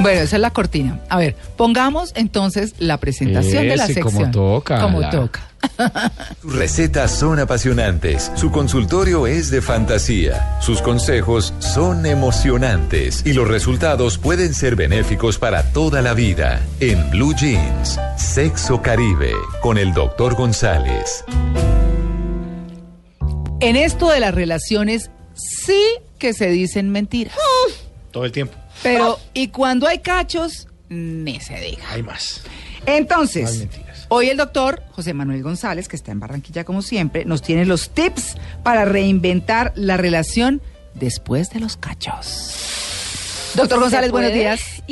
Bueno, esa es la cortina. A ver, pongamos entonces la presentación de la sección. como toca, Como la- toca. Sus recetas son apasionantes, su consultorio es de fantasía, sus consejos son emocionantes y los resultados pueden ser benéficos para toda la vida. En Blue Jeans, Sexo Caribe, con el doctor González. En esto de las relaciones, sí que se dicen mentiras. Todo el tiempo. Pero, y cuando hay cachos, ni se diga. Hay más. Entonces, Más hoy el doctor José Manuel González, que está en Barranquilla como siempre, nos tiene los tips para reinventar la relación después de los cachos. Doctor González, buenos días.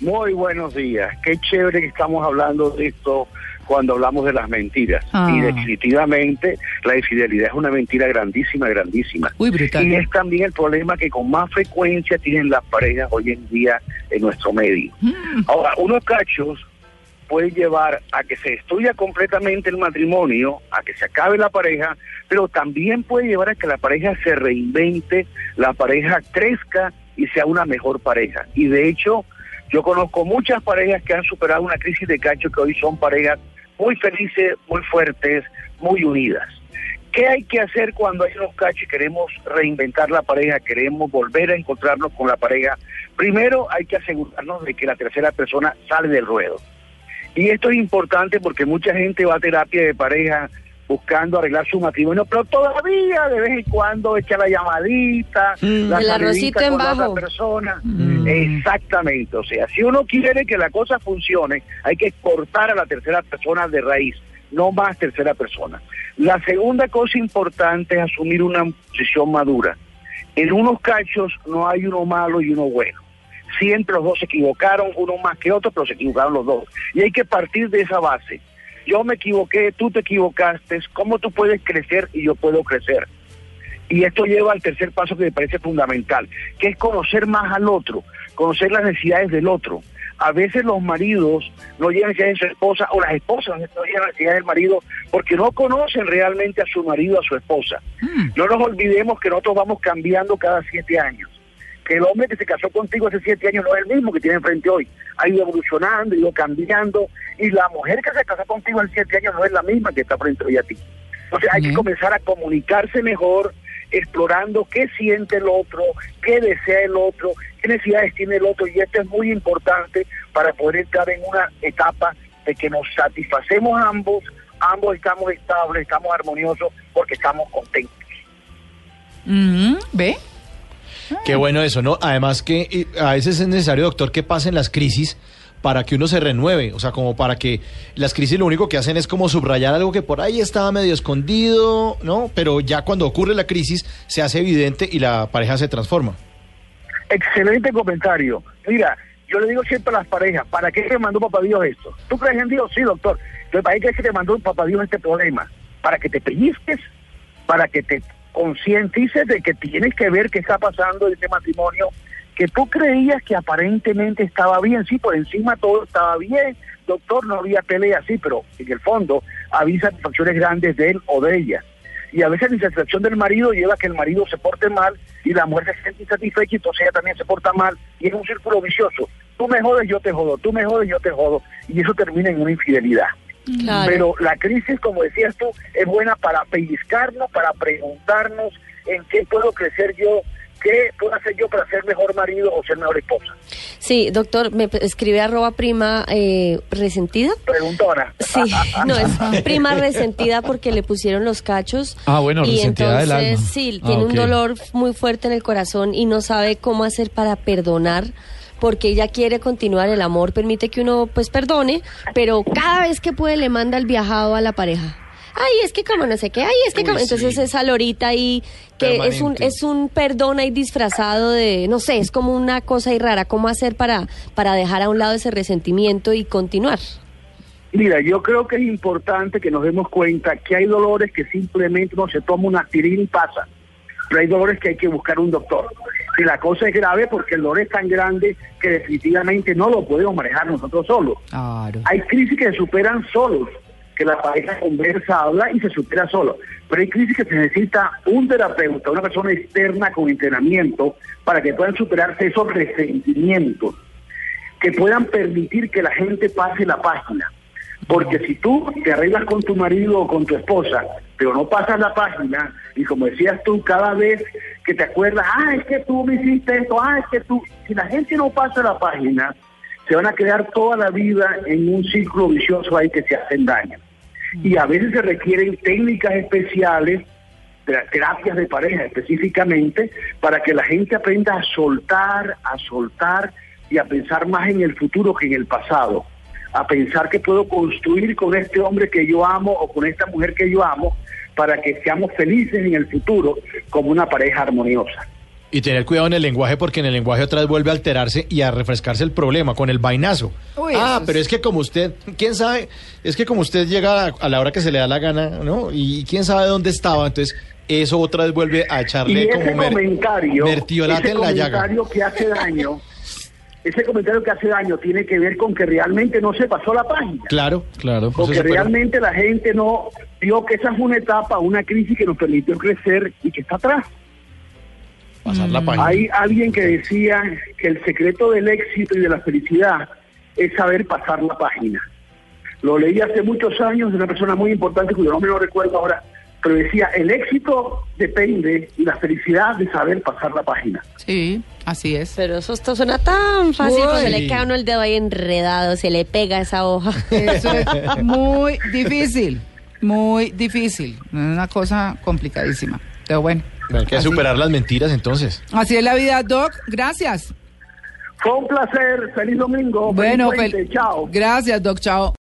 Muy buenos días. Qué chévere que estamos hablando de esto cuando hablamos de las mentiras. Ah. Y definitivamente la infidelidad es una mentira grandísima, grandísima. Uy. Y es también el problema que con más frecuencia tienen las parejas hoy en día en nuestro medio. Mm. Ahora, unos cachos pueden llevar a que se destruya completamente el matrimonio, a que se acabe la pareja, pero también puede llevar a que la pareja se reinvente, la pareja crezca y sea una mejor pareja. Y de hecho, yo conozco muchas parejas que han superado una crisis de cacho que hoy son parejas muy felices, muy fuertes, muy unidas. ¿Qué hay que hacer cuando hay unos cachos y queremos reinventar la pareja, queremos volver a encontrarnos con la pareja? Primero hay que asegurarnos de que la tercera persona sale del ruedo. Y esto es importante porque mucha gente va a terapia de pareja buscando arreglar su matrimonio, pero todavía de vez en cuando echa la llamadita, la El arrocito en con la otra bajo. persona. Exactamente, o sea, si uno quiere que la cosa funcione, hay que cortar a la tercera persona de raíz, no más tercera persona. La segunda cosa importante es asumir una posición madura. En unos cachos no hay uno malo y uno bueno. Siempre los dos se equivocaron, uno más que otro, pero se equivocaron los dos. Y hay que partir de esa base. Yo me equivoqué, tú te equivocaste, ¿cómo tú puedes crecer y yo puedo crecer? Y esto lleva al tercer paso que me parece fundamental, que es conocer más al otro, conocer las necesidades del otro. A veces los maridos no llegan necesidades de su esposa o las esposas no llegan necesidades del marido porque no conocen realmente a su marido, a su esposa. No nos olvidemos que nosotros vamos cambiando cada siete años. Que el hombre que se casó contigo hace siete años no es el mismo que tiene enfrente hoy. Ha ido evolucionando, ha ido cambiando. Y la mujer que se casó contigo hace siete años no es la misma que está frente hoy a ti. Entonces hay que comenzar a comunicarse mejor, explorando qué siente el otro, qué desea el otro, qué necesidades tiene el otro. Y esto es muy importante para poder entrar en una etapa de que nos satisfacemos ambos, ambos estamos estables, estamos armoniosos porque estamos contentos. ¿Ve? Qué bueno eso, ¿no? Además que eh, a veces es necesario, doctor, que pasen las crisis para que uno se renueve, o sea, como para que las crisis lo único que hacen es como subrayar algo que por ahí estaba medio escondido, ¿no? Pero ya cuando ocurre la crisis se hace evidente y la pareja se transforma. Excelente comentario. Mira, yo le digo siempre a las parejas, ¿para qué te mandó papá Dios esto? ¿Tú crees en Dios? Sí, doctor. ¿para qué te mandó papá Dios este problema? Para que te pellizques, para que te concientices de que tienes que ver qué está pasando en este matrimonio, que tú creías que aparentemente estaba bien, sí, por encima todo estaba bien, doctor, no había pelea, sí, pero en el fondo había satisfacciones grandes de él o de ella. Y a veces la insatisfacción del marido lleva a que el marido se porte mal y la mujer se siente insatisfecha y entonces ella también se porta mal y es un círculo vicioso. Tú me jodes, yo te jodo, tú me jodes, yo te jodo y eso termina en una infidelidad. Claro. Pero la crisis, como decías tú, es buena para pellizcarnos, para preguntarnos en qué puedo crecer yo, qué puedo hacer yo para ser mejor marido o ser mejor esposa. Sí, doctor, me escribe arroba prima eh, resentida. Preguntona. Sí, no, es prima resentida porque le pusieron los cachos. Ah, bueno, y resentida del entonces, alma. Sí, Ah, tiene ok. un dolor muy fuerte en el corazón y no sabe cómo hacer para perdonar porque ella quiere continuar el amor, permite que uno pues perdone, pero cada vez que puede le manda el viajado a la pareja. Ay, es que como no sé qué, ay, es que Uy, como... Entonces sí. esa lorita ahí que es un, es un perdón ahí disfrazado de, no sé, es como una cosa ahí rara, ¿cómo hacer para, para dejar a un lado ese resentimiento y continuar? Mira, yo creo que es importante que nos demos cuenta que hay dolores que simplemente uno se toma una aspirina y pasa, pero hay dolores que hay que buscar un doctor. Y la cosa es grave porque el dolor es tan grande que definitivamente no lo podemos manejar nosotros solos. Claro. Hay crisis que se superan solos, que la pareja conversa, habla y se supera solo. Pero hay crisis que se necesita un terapeuta, una persona externa con entrenamiento para que puedan superarse esos resentimientos, que puedan permitir que la gente pase la página. Porque si tú te arreglas con tu marido o con tu esposa, pero no pasas la página, y como decías tú, cada vez que te acuerdas, ah, es que tú me hiciste esto, ah, es que tú, si la gente no pasa la página, se van a quedar toda la vida en un círculo vicioso ahí que se hacen daño. Y a veces se requieren técnicas especiales, tera- terapias de pareja específicamente, para que la gente aprenda a soltar, a soltar y a pensar más en el futuro que en el pasado. A pensar que puedo construir con este hombre que yo amo o con esta mujer que yo amo para que seamos felices en el futuro como una pareja armoniosa. Y tener cuidado en el lenguaje porque en el lenguaje otra vez vuelve a alterarse y a refrescarse el problema con el vainazo. Uy, ah, es- pero es que como usted, quién sabe, es que como usted llega a, la hora que se le da la gana, ¿no? Y quién sabe dónde estaba, entonces eso otra vez vuelve a Y echarle ese como mer- comentario, mertiolate ese en la llaga. comentario que hace daño, ese comentario que hace daño tiene que ver con que realmente no se pasó la página. Claro, claro. Porque realmente la gente no vio que esa es una etapa, una crisis que nos permitió crecer y que está atrás. pasar la página. Hay alguien que decía que el secreto del éxito y de la felicidad es saber pasar la página. Lo leí hace muchos años de una persona muy importante cuyo nombre no recuerdo ahora, pero decía, el éxito depende y la felicidad de saber pasar la página. Sí, así es. Pero eso esto suena tan fácil, Uy. cuando le queda a uno el dedo ahí enredado, se le pega esa hoja. Eso es muy difícil, muy difícil. Es una cosa complicadísima. Pero bueno. Hay que así- superar las mentiras entonces. Así es la vida, Doc. Gracias. Fue un placer, feliz domingo, feliz Bueno, fel- chao. Gracias, Doc. Chao.